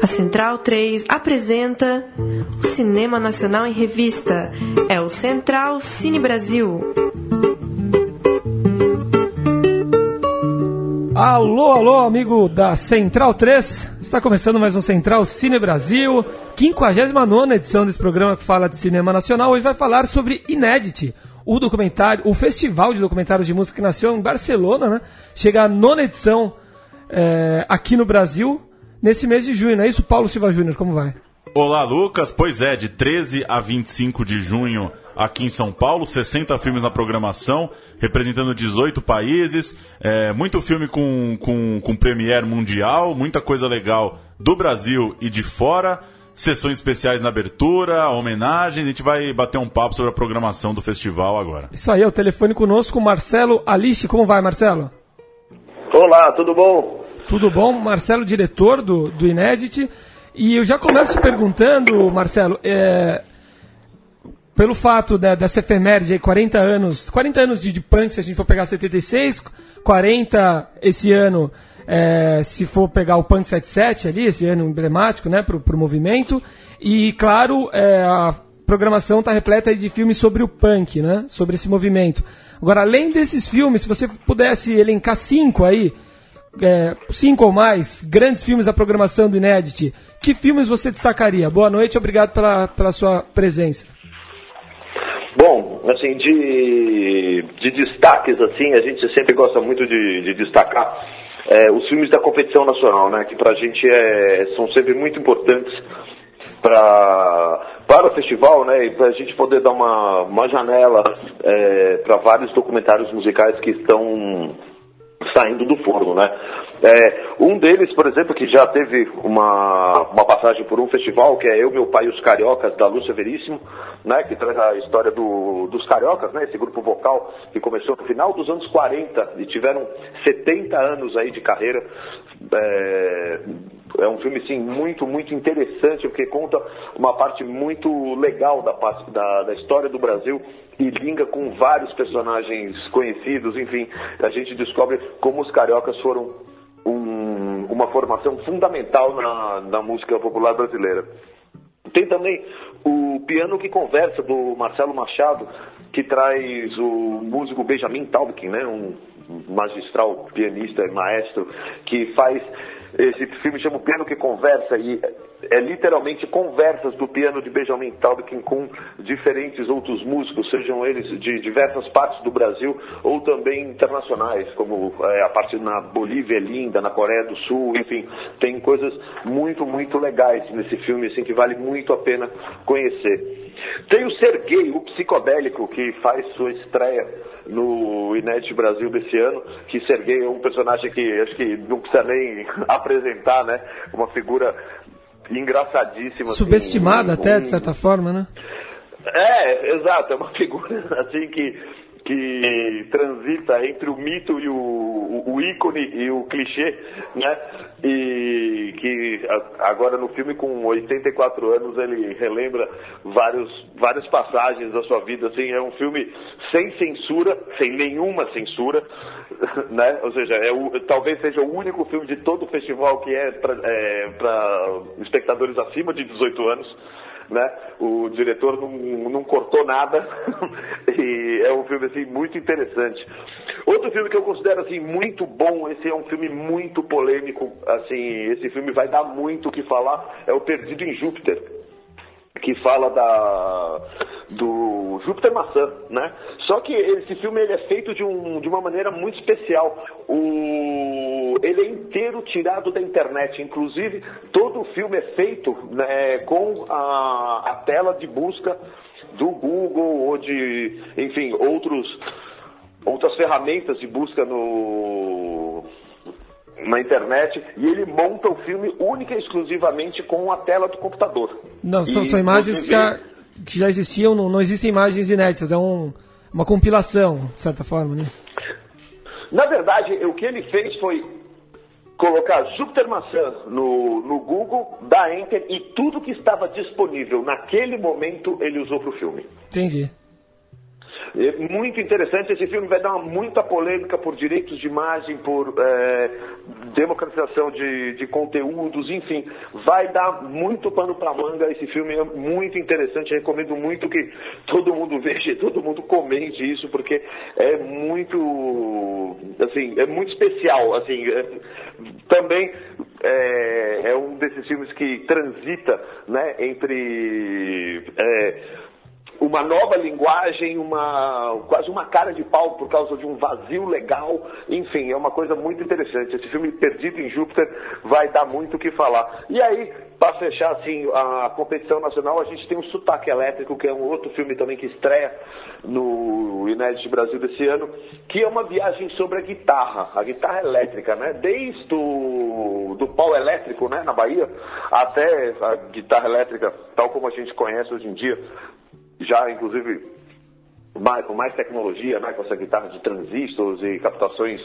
A Central 3 apresenta o Cinema Nacional em Revista. É o Central Cine Brasil. Alô, alô, amigo da Central 3. Está começando mais um Central Cine Brasil, 59 edição desse programa que fala de cinema nacional. Hoje vai falar sobre Inédit, o documentário, o festival de documentários de música que nasceu em Barcelona, né? Chega a nona edição é, aqui no Brasil nesse mês de junho, não é isso, Paulo Silva Júnior? Como vai? Olá, Lucas. Pois é, de 13 a 25 de junho aqui em São Paulo, 60 filmes na programação, representando 18 países, é, muito filme com, com, com premiere mundial, muita coisa legal do Brasil e de fora, sessões especiais na abertura, homenagens, a gente vai bater um papo sobre a programação do festival agora. Isso aí, é o telefone conosco, Marcelo Aliste. Como vai, Marcelo? Olá, tudo bom? Tudo bom? Marcelo, diretor do, do Inédit. E eu já começo perguntando, Marcelo, é, pelo fato né, dessa efeméride aí, 40 anos, 40 anos de, de punk, se a gente for pegar 76, 40 esse ano, é, se for pegar o Punk 77 ali, esse ano emblemático, né, pro, pro movimento, e claro, é, a programação está repleta de filmes sobre o punk, né, sobre esse movimento. Agora, além desses filmes, se você pudesse elencar cinco aí, é, cinco ou mais grandes filmes da programação do Inédit, que filmes você destacaria? Boa noite, obrigado pela, pela sua presença. Bom, assim, de, de destaques, assim, a gente sempre gosta muito de, de destacar é, os filmes da competição nacional, né? Que pra gente é, são sempre muito importantes pra, para o festival, né? E pra gente poder dar uma, uma janela é, para vários documentários musicais que estão saindo do forno, né? É, um deles, por exemplo, que já teve uma, uma passagem por um festival, que é Eu, Meu Pai e os Cariocas, da Lúcia Veríssimo, né, que traz a história do, dos Cariocas, né, esse grupo vocal que começou no final dos anos 40 e tiveram 70 anos aí de carreira. É, é um filme, sim, muito, muito interessante, porque conta uma parte muito legal da, da, da história do Brasil e linga com vários personagens conhecidos, enfim, a gente descobre como os cariocas foram um, uma formação fundamental na, na música popular brasileira. Tem também o Piano que Conversa, do Marcelo Machado, que traz o músico Benjamin Taubkin, né, um magistral pianista e maestro, que faz esse filme chama O Piano que Conversa e é literalmente conversas do piano de Benjamin Taubkin com diferentes outros músicos, sejam eles de diversas partes do Brasil ou também internacionais, como é, a parte na Bolívia é linda, na Coreia do Sul, enfim, tem coisas muito, muito legais nesse filme, assim, que vale muito a pena conhecer. Tem o Sergei, o psicodélico, que faz sua estreia no Inédit Brasil desse ano, que Sergei é um personagem que acho que não precisa nem apresentar, né? Uma figura engraçadíssima. Assim, Subestimada assim, um, até, de certa forma, né? É, exato, é uma figura assim que que transita entre o mito e o, o, o, ícone e o clichê, né? E que agora no filme com 84 anos ele relembra vários, várias passagens da sua vida, assim, é um filme sem censura, sem nenhuma censura, né? Ou seja, é o, talvez seja o único filme de todo o festival que é para é, espectadores acima de 18 anos né? O diretor não, não cortou nada e é um filme assim muito interessante. Outro filme que eu considero assim muito bom, esse é um filme muito polêmico, assim, esse filme vai dar muito o que falar, é o Perdido em Júpiter que fala da do Júpiter Maçã, né? Só que esse filme ele é feito de, um, de uma maneira muito especial. O, ele é inteiro tirado da internet. Inclusive, todo o filme é feito né, com a, a tela de busca do Google ou de, enfim, outros, outras ferramentas de busca no, na internet e ele monta o filme única e exclusivamente com a tela do computador. Não, são, são imagens que já, que já existiam, não, não existem imagens inéditas, é um, uma compilação, de certa forma, né? Na verdade, o que ele fez foi colocar Júpiter Maçã no, no Google, dar Enter e tudo que estava disponível naquele momento ele usou para o filme. Entendi. É muito interessante. Esse filme vai dar muita polêmica por direitos de imagem, por é, democratização de, de conteúdos, enfim. Vai dar muito pano para manga. Esse filme é muito interessante. Recomendo muito que todo mundo veja, todo mundo comente isso, porque é muito, assim, é muito especial. Assim, é, também é, é, um desses filmes que transita né, entre é, uma nova linguagem, uma, quase uma cara de pau por causa de um vazio legal. Enfim, é uma coisa muito interessante. Esse filme Perdido em Júpiter vai dar muito o que falar. E aí, para fechar assim, a competição nacional, a gente tem o Sotaque Elétrico, que é um outro filme também que estreia no Inédit Brasil desse ano, que é uma viagem sobre a guitarra, a guitarra elétrica, né? Desde o do pau elétrico, né, na Bahia, até a guitarra elétrica, tal como a gente conhece hoje em dia, já inclusive com mais tecnologia, né, com essa guitarra de transistores e captações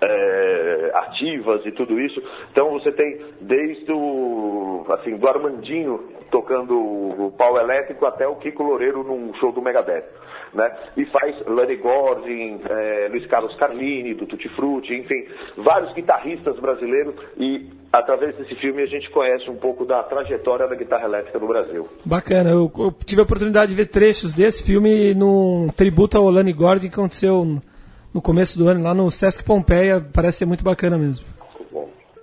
é, ativas e tudo isso. Então você tem desde o assim, do Armandinho tocando o pau elétrico até o Kiko Loureiro num show do Megadeth. Né? E faz Lenny Gordon, é, Luiz Carlos Carlini, do Tutti Frutti, enfim, vários guitarristas brasileiros e através desse filme a gente conhece um pouco da trajetória da guitarra elétrica no Brasil. Bacana, eu, eu tive a oportunidade de ver trechos desse filme num tributo ao Lenny Gordon que aconteceu no começo do ano lá no Sesc Pompeia, parece ser muito bacana mesmo.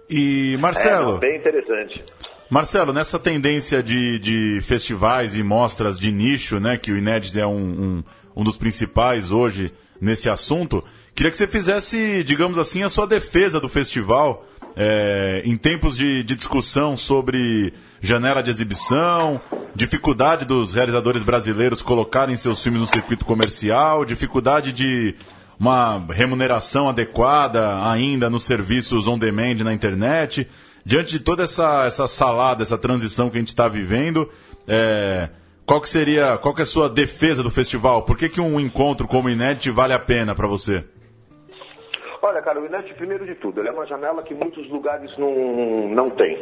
E Marcelo, é, bem interessante. Marcelo, nessa tendência de, de festivais e mostras de nicho, né, que o Inédit é um, um, um dos principais hoje nesse assunto, queria que você fizesse, digamos assim, a sua defesa do festival é, em tempos de, de discussão sobre janela de exibição, dificuldade dos realizadores brasileiros colocarem seus filmes no circuito comercial, dificuldade de uma remuneração adequada ainda nos serviços on demand na internet. Diante de toda essa, essa salada, essa transição que a gente está vivendo, é, qual que seria, qual que é a sua defesa do festival? Por que, que um encontro como o Inédit vale a pena para você? Olha, cara, o Inédit, primeiro de tudo, ele é uma janela que muitos lugares não, não têm.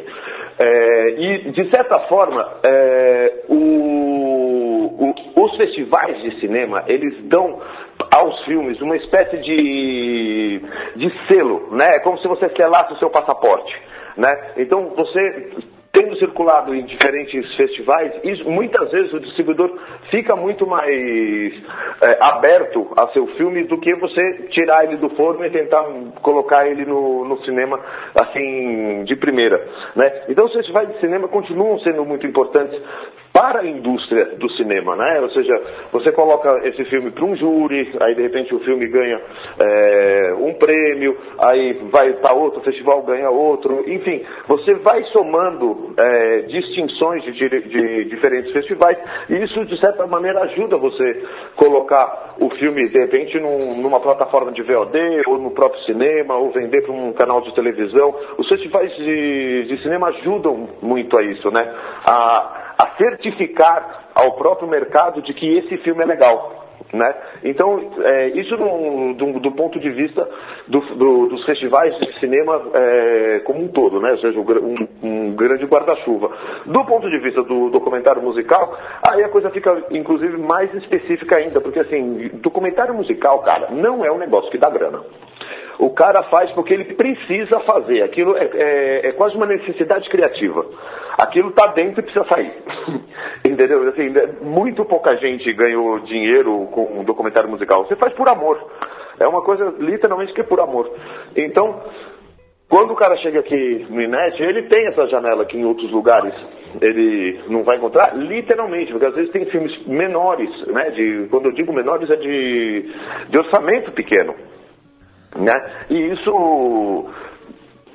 É, e, de certa forma, é, o, o, os festivais de cinema, eles dão aos filmes uma espécie de, de selo, né? É como se você selasse o seu passaporte. Né? Então, você tendo circulado em diferentes festivais, isso, muitas vezes o distribuidor fica muito mais é, aberto a seu filme do que você tirar ele do forno e tentar colocar ele no, no cinema assim de primeira. Né? Então os festivais de cinema continuam sendo muito importantes para a indústria do cinema, né? Ou seja, você coloca esse filme para um júri, aí de repente o filme ganha é, um prêmio, aí vai para outro festival ganha outro, enfim, você vai somando é, distinções de, de, diferentes festivais e isso de certa maneira ajuda você colocar o filme de repente num, numa plataforma de VOD ou no próprio cinema ou vender para um canal de televisão. Os festivais de, de cinema ajudam muito a isso, né? A, a certificar ao próprio mercado de que esse filme é legal. Né? Então, é, isso do, do, do, ponto de vista do, dos festivais de cinema é, como um todo, né? ou seja, um, um grande guarda-chuva. Do ponto de vista do documentário musical, aí a coisa fica, inclusive, mais específica ainda, porque assim, documentário musical, cara, não é um negócio que dá grana. O cara faz porque ele precisa fazer. Aquilo é, é, é quase uma necessidade criativa. Aquilo está dentro e precisa sair. Entendeu? Assim, né, muito pouca gente ganhou dinheiro com um documentário musical. Você faz por amor. É uma coisa literalmente que é por amor. Então, quando o cara chega aqui no Inet, ele tem essa janela que em outros lugares ele não vai encontrar, literalmente, porque às vezes tem filmes menores, né? De, quando eu digo menores é de, de orçamento pequeno. Né? E isso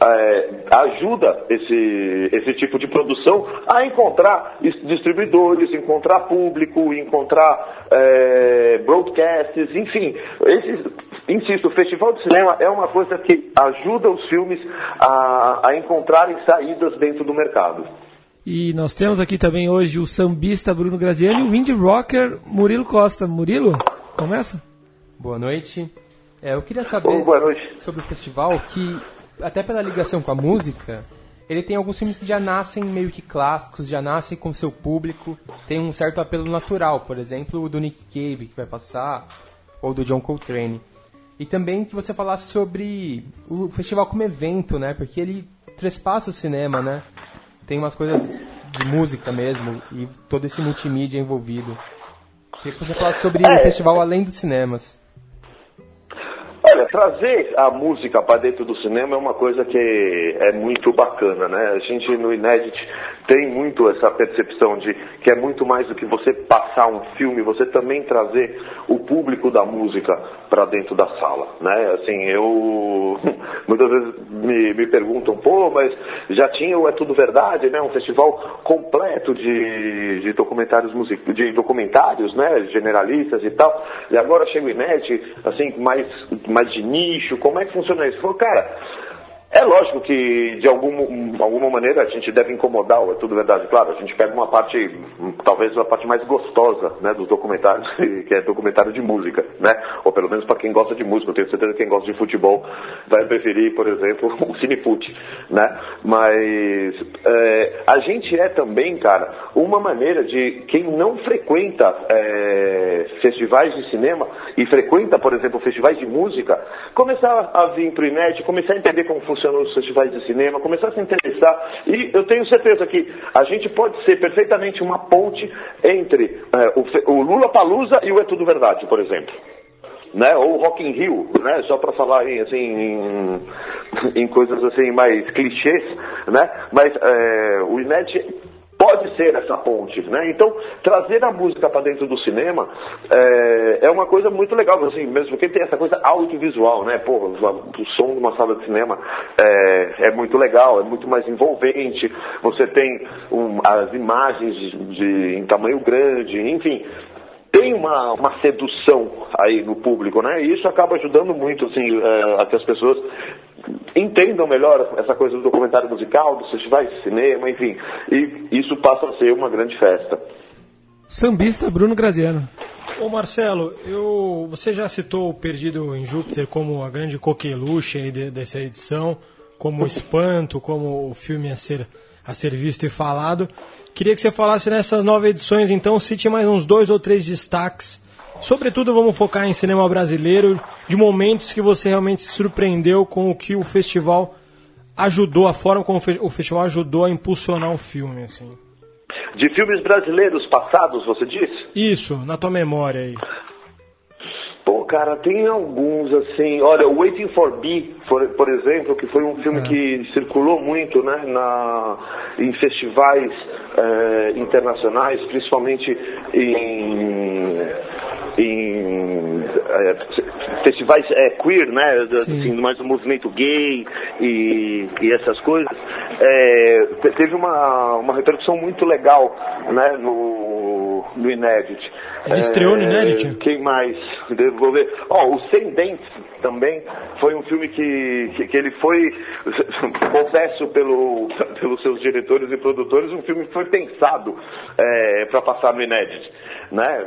é, ajuda esse, esse tipo de produção a encontrar distribuidores, encontrar público, encontrar é, broadcasts, enfim. Esses, insisto, o Festival de Cinema é uma coisa que ajuda os filmes a, a encontrarem saídas dentro do mercado. E nós temos aqui também hoje o sambista Bruno Graziani e o indie rocker Murilo Costa. Murilo, começa? Boa noite. É, eu queria saber oh, sobre o festival que, até pela ligação com a música, ele tem alguns filmes que já nascem meio que clássicos, já nascem com seu público, tem um certo apelo natural. Por exemplo, o do Nick Cave, que vai passar, ou do John Coltrane. E também que você falasse sobre o festival como evento, né? Porque ele trespassa o cinema, né? Tem umas coisas de música mesmo e todo esse multimídia envolvido. Queria que você falasse sobre o É. festival além dos cinemas. Olha, trazer a música para dentro do cinema é uma coisa que é muito bacana, né? A gente no Inédit tem muito essa percepção de que é muito mais do que você passar um filme, você também trazer o público da música para dentro da sala, né? Assim, eu muitas vezes me, me perguntam, pô, mas já tinha o É Tudo Verdade, né? Um festival completo de, de documentários music... de documentários, né? Generalistas e tal. E agora chega o Inédit, assim, mais mais de nicho, como é que funciona isso? Falei, cara, é lógico que de algum, alguma maneira a gente deve incomodar, é tudo verdade, claro, a gente pega uma parte, talvez a parte mais gostosa né, dos documentários, que é documentário de música, né? Ou pelo menos para quem gosta de música, eu tenho certeza que quem gosta de futebol vai preferir, por exemplo, o Cinefute, né? Mas é, a gente é também, cara, uma maneira de quem não frequenta é, festivais de cinema e frequenta, por exemplo, festivais de música, começar a vir pro Inet, começar a entender como funcionam os festivais de cinema, começar a se interessar. E eu tenho certeza que a gente pode ser perfeitamente uma ponte entre é, o, o Lula Palusa e o É Tudo Verdade, por exemplo né? Ou Rock in Rio, né? Só para falar em, assim, em, em coisas assim mais clichês, né? Mas é, o Inet pode ser essa ponte, né? Então trazer a música para dentro do cinema é, é uma coisa muito legal, assim, mesmo porque tem essa coisa audiovisual, né? Pô, o som de uma sala de cinema é, é muito legal, é muito mais envolvente. Você tem um, as imagens de, de- em tamanho grande, enfim tem uma, uma sedução aí no público, né? E isso acaba ajudando muito, assim, é, a que as pessoas entendam melhor essa coisa do documentário musical, dos festivais de cinema, enfim. E isso passa a ser uma grande festa. Sambista Bruno Graziano. Ô Marcelo, eu, você já citou o Perdido em Júpiter como a grande coqueluche aí de- dessa edição, como o espanto, como o filme a ser, a ser visto e falado. Queria que você falasse nessas nove edições, então, cite mais uns dois ou três destaques. Sobretudo, vamos focar em cinema brasileiro, de momentos que você realmente se surpreendeu com o que o festival ajudou, a forma como o fe- o festival ajudou a impulsionar um filme, assim. De filmes brasileiros passados, você disse? Isso, na tua memória aí. Pô, cara, tem alguns assim. Olha, Waiting for B, por, por exemplo, que foi um filme que circulou muito né, na, em festivais eh, internacionais, principalmente em, em eh, festivais eh, queer, né? Assim, mais do movimento gay e, e essas coisas. Te- teve uma, uma repercussão muito legal né, no, no Inédit. Ele estreou no Eh, Inédit? quem mais? Devo ver. Ó, o Sem Dentes também foi um filme que, que, que ele foi, confesso pelo, pelos seus diretores e produtores, um filme que foi pensado para passar no Inédit. Né?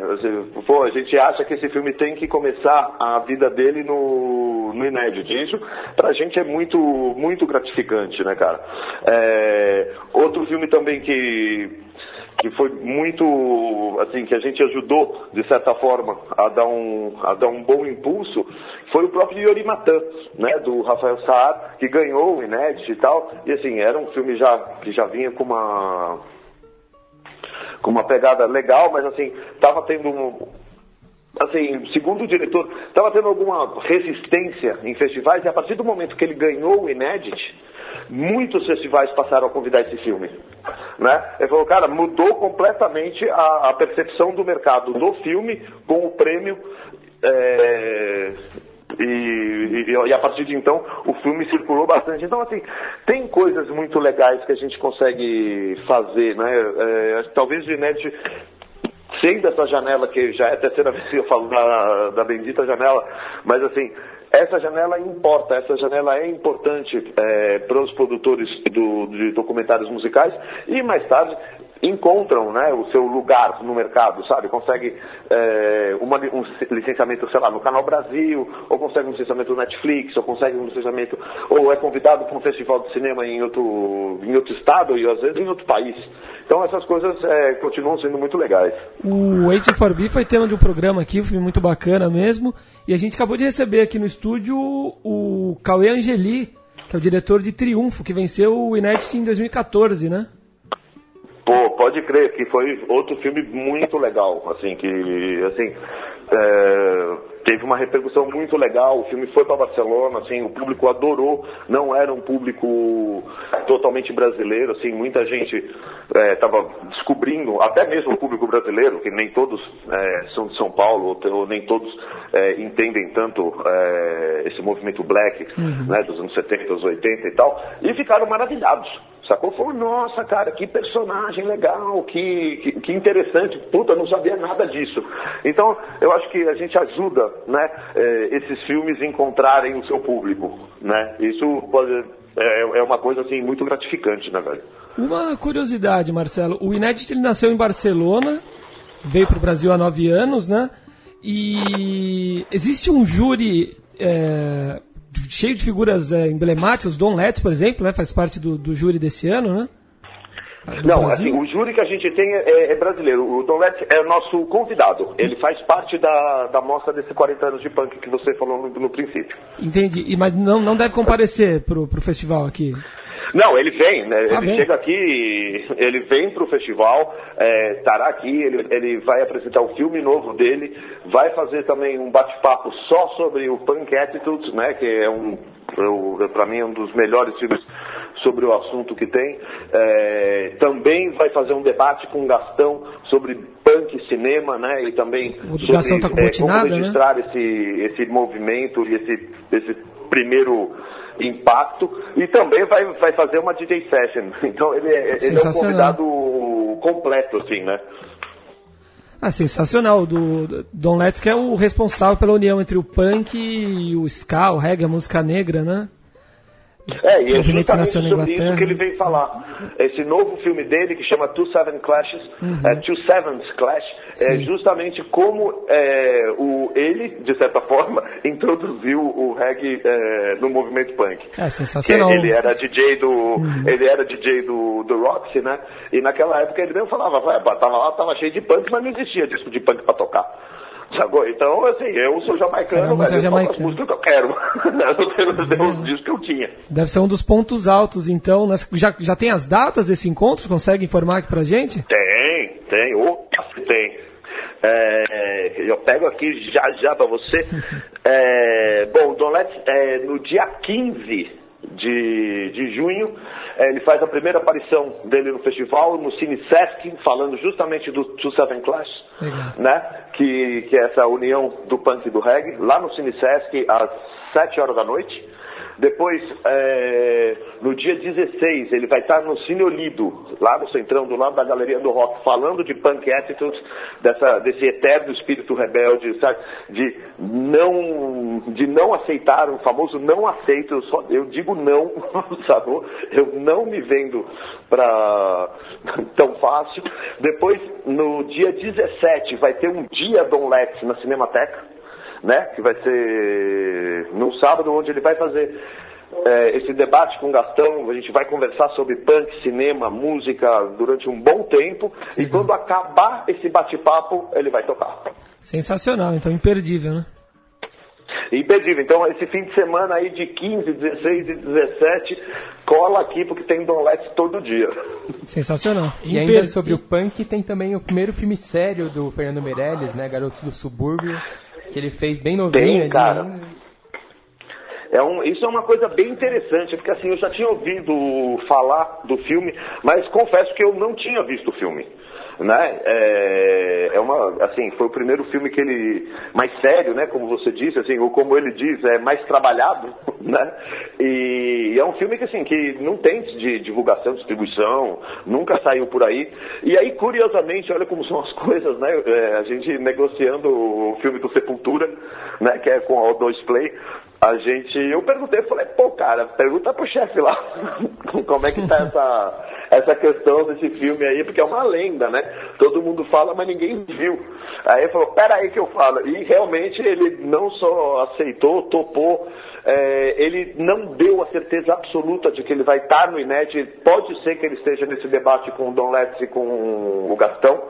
Pô, a gente acha que esse filme tem que começar a vida dele no, no Inédit. E Isso pra gente é muito, muito gratificante, né, cara? É, outro filme também que que foi muito assim que a gente ajudou de certa forma a dar um a dar um bom impulso foi o próprio Yori Matan, né do Rafael Saad que ganhou o Inédit e tal. E assim era um filme já que já vinha com uma com uma pegada legal mas assim tava tendo um, assim, segundo o diretor, estava tendo alguma resistência em festivais e a partir do momento que ele ganhou o Inédit, muitos festivais passaram a convidar esse filme. Né? Ele falou, cara, mudou completamente a, a percepção do mercado do filme com o prêmio. é, e, e- e a partir de então o filme circulou bastante. Então, assim, tem coisas muito legais que a gente consegue fazer, né? É, talvez o Inédit sendo essa janela, que já é a terceira vez que eu falo da, da bendita janela, mas assim, essa janela importa, essa janela é importante para os produtores do- de documentários musicais. E mais tarde encontram né, o seu lugar no mercado, sabe? Consegue é, uma, um licenciamento, sei lá, no Canal Brasil, ou consegue um licenciamento no Netflix, ou consegue um licenciamento, ou é convidado para um festival de cinema em outro, em outro estado e às vezes em outro país. Então essas coisas é, continuam sendo muito legais. O Waiting for B foi tema de um programa aqui, um filme muito bacana mesmo, e a gente acabou de receber aqui no estúdio o Cauê Angeli, que é o diretor de Triunfo, que venceu o Inédit em 2014, né? Pô, pode crer que foi outro filme muito legal, assim, que, assim, é, teve uma repercussão muito legal, o filme foi para Barcelona, assim, o público adorou, não era um público totalmente brasileiro, assim, muita gente estava é, descobrindo, até mesmo o público brasileiro, que nem todos é, são de São Paulo, ou, ou nem todos é, entendem tanto é, esse movimento black, uhum. né, dos anos 70, anos 80 e tal, e ficaram maravilhados Sacou? Falou, nossa, cara, que personagem legal, que, que, que, interessante. Puta, não sabia nada disso. Então, eu acho que a gente ajuda né, eh, esses filmes a encontrarem o seu público. Né? Isso pode, é, é uma coisa assim, muito gratificante, né, velho? Uma curiosidade, Marcelo. O Inédito ele nasceu em Barcelona, veio para o Brasil há nove anos, né? E existe um júri é, cheio de figuras é, emblemáticas. Don Letts, por exemplo, né, faz parte do, do júri desse ano, né? Do Não, Brasil. assim, o júri que a gente tem é, é brasileiro. O Don Letts é o nosso convidado. Ele faz parte da, da mostra desse 40 anos de punk que você falou no, no princípio. Entendi. E, mas não, não deve comparecer pro, pro festival aqui? Não, ele vem, né? Ah, ele vem. chega aqui, ele vem para o festival, estará é, aqui, ele, ele vai apresentar o filme novo dele, vai fazer também um bate-papo só sobre o Punk Attitudes, né? Que é um, para mim, um dos melhores filmes sobre o assunto que tem. É, também vai fazer um debate com o Gastão sobre punk cinema, né? E também o sobre Gastão tá com é, como né? registrar né? esse, esse movimento e esse, esse primeiro impacto e também vai, vai fazer uma DJ session. Então ele, é, ele é um convidado completo, assim, né? Ah, sensacional. Do Don Letts, que é o responsável pela união entre o punk e o ska, o reggae, a música negra, né? É, e é justamente sobre isso que ele vem falar. Esse novo filme dele, que chama Two Seven Clashes, uhum. é, Two Sevens Clash, é Sim. é justamente como é, o, ele, de certa forma, introduziu o reggae é, no movimento punk. É sensacional. ele era DJ do, uhum. ele era DJ do, do Roxy, né? E naquela época ele mesmo falava, tava lá, tava cheio de punk, mas não existia disco de punk para tocar. Então, assim, eu sou jamaicano, mas eu jamaicano. as músicas que eu quero. eu não tenho os discos que eu tinha. Deve ser um dos pontos altos, então. Né? Já, já tem as datas desse encontro? Consegue informar aqui pra gente? Tem, tem. Opa, tem. É, eu pego aqui já já para você. É, bom, Don Let's, é, no dia 15 de, de junho. É, ele faz a primeira aparição dele no festival, no Cine Sesc, falando justamente do Two Seven Clash, né? Que, que é essa união do punk e do reggae, lá no Cine Sesc, às 7 horas da noite. Depois, é, no dia 16, ele vai estar no Cine Olido, lá no centrão, do lado da Galeria do Rock, falando de punk attitudes, dessa, desse eterno espírito rebelde, sabe? De não, de não aceitar, o famoso não aceito, eu, só, eu digo não, sabe? Eu não me vendo para tão fácil. Depois, no dia 17, vai ter um dia Dom Lex na Cinemateca né? Que vai ser no sábado, onde ele vai fazer é, esse debate com o Gastão. A gente vai conversar sobre punk, cinema, música durante um bom tempo. Sim. E quando acabar esse bate-papo, ele vai tocar. Sensacional, então imperdível, né? Imperdível. Então, esse fim de semana aí de 15, 16 e 17, cola aqui porque tem Don Let's todo dia. Sensacional. E ainda sobre o punk, tem também o primeiro filme sério do Fernando Meirelles, né? Garotos do Subúrbio que ele fez bem novinho. Tem, cara. É um, isso é uma coisa bem interessante, porque assim, eu já tinha ouvido falar do filme, mas confesso que eu não tinha visto o filme. Né? É, é uma, assim, foi o primeiro filme que ele mais sério, né? Como você disse, assim, ou como ele diz, é mais trabalhado né? E é um filme que assim que não tem de divulgação, distribuição, nunca saiu por aí. E aí, curiosamente, olha como são as coisas, né? É, a gente negociando o filme do Sepultura, né? Que é com a O2 Play. A gente, eu perguntei, falei, pô, cara, pergunta pro chefe lá como é que tá essa, essa questão desse filme aí, porque é uma lenda, né? Todo mundo fala, mas ninguém viu. Aí ele falou, pera aí que eu falo. E realmente ele não só aceitou, topou, é, ele não deu a certeza absoluta de que ele vai estar no INET. Pode ser que ele esteja nesse debate com o Don Letts e com o Gastão,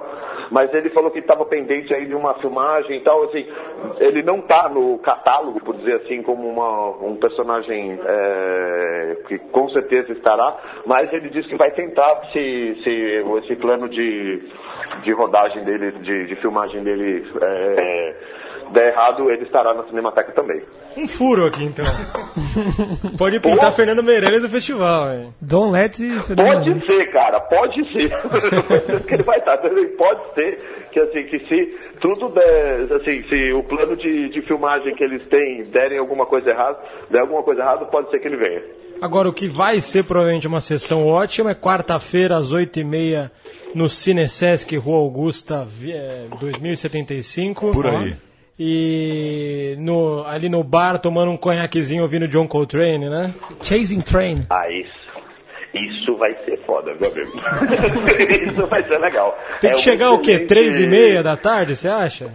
mas ele falou que estava pendente aí de uma filmagem e tal. Assim, ele não está no catálogo, por dizer assim, como uma, um personagem é, que com certeza estará, mas ele disse que vai tentar se, se esse plano de, de rodagem dele, de, de filmagem dele. É, der errado, ele estará na Cinemateca também. Um furo aqui, então. Pode pintar Fernando Meirelles do festival, hein? Dom Letts e Fernando Pode ser, cara, pode ser. que ele vai estar. Pode ser que assim, que se tudo der, assim, se o plano de, de filmagem que eles têm derem alguma coisa errada, der alguma coisa errada, pode ser que ele venha. Agora, o que vai ser provavelmente uma sessão ótima é quarta-feira, às 8h30, no Cinesesc Rua Augusta, vi- é, 2075. Por aí. E no, ali no bar, tomando um conhaquezinho, ouvindo John Coltrane, né? Chasing Train. Ah, isso. Isso vai ser foda, meu amigo. isso vai ser legal. Tem É que um chegar o quê? Três e meia da tarde, você acha?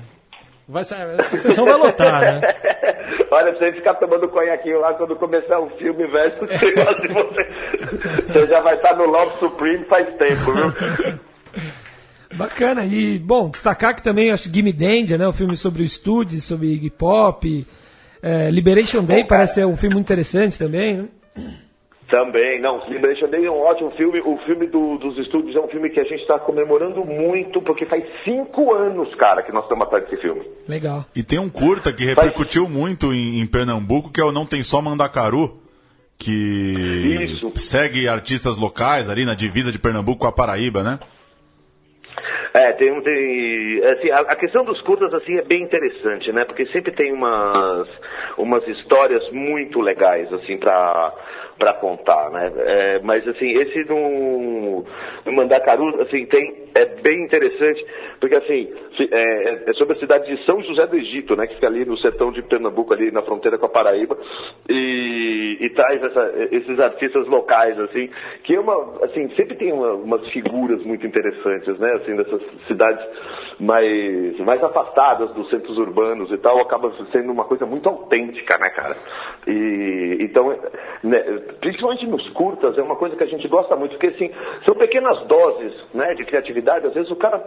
Vai, ser- essa sessão vai lotar, né? Olha, pra você ficar tomando conhaquinho lá quando começar o filme, velho, você. Você já vai estar no Love Supreme faz tempo, viu? Bacana. E, bom, destacar que também, acho que Gimme Danger, né? O filme sobre o estúdio, sobre Iggy Pop. É, Liberation Day Bom, cara. parece ser um filme muito interessante também, né? Também, não, Liberation Day é um ótimo filme. O filme do- dos estúdios é um filme que a gente está comemorando muito, porque faz cinco anos, cara, que nós estamos atrás desse filme. Legal. E tem um curta que repercutiu muito em, em Pernambuco, que é o Não Tem Só Mandacaru, que Isso. segue artistas locais ali na divisa de Pernambuco com a Paraíba, né? É, tem, tem assim, a, a questão dos curtas assim é bem interessante, né? Porque sempre tem umas umas histórias muito legais assim para para contar, né? É, mas assim esse no, no Mandacaru assim tem é bem interessante porque assim é, é sobre a cidade de São José do Egito, né? Que fica ali no sertão de Pernambuco ali na fronteira com a Paraíba e, e traz essa- esses artistas locais assim que é uma assim sempre tem uma- umas figuras muito interessantes, né? Assim dessas cidades mais mais afastadas dos centros urbanos e tal acaba sendo uma coisa muito autêntica, né, cara? E então né, principalmente nos curtas é uma coisa que a gente gosta muito porque assim são pequenas doses, né, de criatividade. Às vezes o cara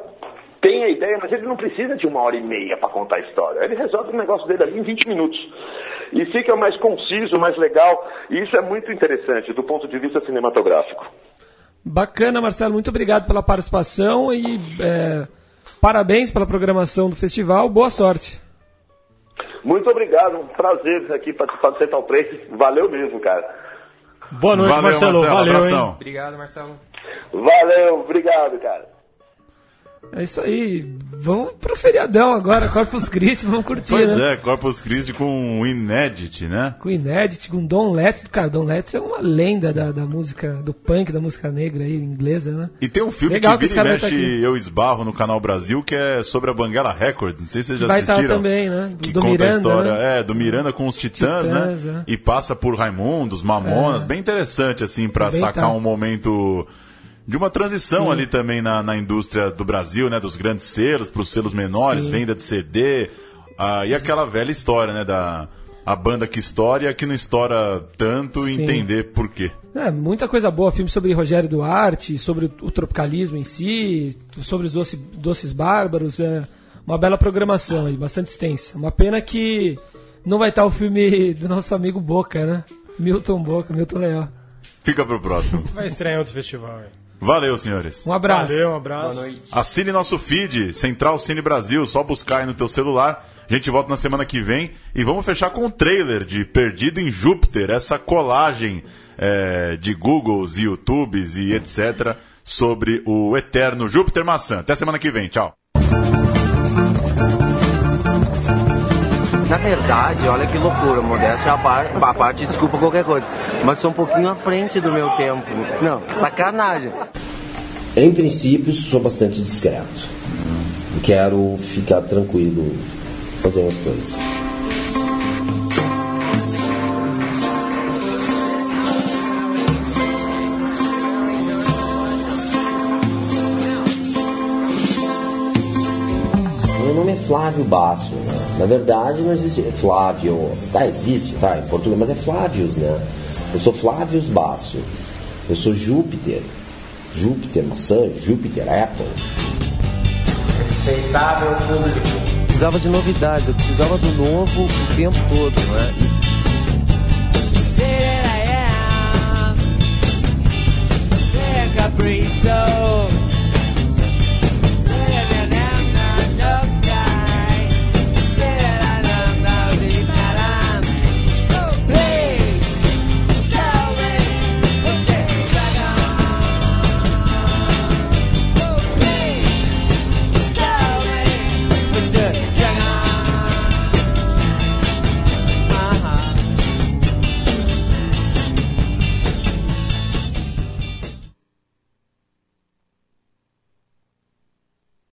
tem a ideia, mas ele não precisa de uma hora e meia para contar a história. Ele resolve o negócio dele ali em 20 minutos. E fica mais conciso, mais legal. E isso é muito interessante do ponto de vista cinematográfico. Bacana, Marcelo. Muito obrigado pela participação e é, parabéns pela programação do festival. Boa sorte. Muito obrigado, um prazer aqui participar do Central 3. Valeu mesmo, cara. Boa noite, Valeu, Marcelo. Marcelo, Valeu, abração. hein? Obrigado, Marcelo. Valeu, obrigado, cara. É isso aí. Vamos pro feriadão agora, Corpus Christi, vamos curtir, Pois né? é, Corpus Christi com o Inédit, né? Com o Inédit, com Don Letts. Cara, Don Letts é uma lenda da, da música, do punk, da música negra aí, inglesa, né? E tem um filme Legal que que vira e mexe tá eu esbarro no canal Brasil, que é sobre a Banguela Records. Não sei se vocês já Vai estar assistiram. também, né? Do, que do conta Miranda, a história né? é, do Miranda com os Titãs, Titãs, né? é. E passa por Raimundos, Mamonas, É. bem interessante assim pra Bem sacar tá. um momento de uma transição Sim. ali também na, na indústria do Brasil, né, dos grandes selos para os selos menores, Sim. venda de CD, ah, e aquela velha história, né, da a banda que estoura e a que não estoura tanto e entender por quê. É, muita coisa boa, filme sobre Rogério Duarte, sobre o, tropicalismo em si, sobre os doce- doces bárbaros, é uma bela programação aí, bastante extensa. Uma pena que não vai estar o filme do nosso amigo Boca, né? Milton Boca, Milton Leal. Fica pro próximo. Vai estrear em outro festival. hein? Valeu, senhores. Um abraço. Valeu, um abraço. Boa noite. Assine nosso feed, Central Cine Brasil, só buscar aí no teu celular. A gente volta na semana que vem e vamos fechar com o trailer de Perdido em Júpiter, essa colagem é, de Googles e YouTubes e etc. sobre o eterno Júpiter Maçã. Até semana que vem, tchau. Na verdade, olha que loucura, modéstia a, par, a parte, desculpa qualquer coisa. Mas sou um pouquinho à frente do meu tempo. Não, sacanagem. Em princípio, sou bastante discreto. Quero ficar tranquilo fazendo as coisas. Meu nome é Flávio Basso? Na verdade não existe Flávio. Tá, existe, tá, em português, mas é Flávios, né? Eu sou Flávios Basso. Eu sou Júpiter. Júpiter, maçã, Júpiter, Apple. Respeitável público. Precisava de novidades, eu precisava do novo o tempo todo, né? Caprito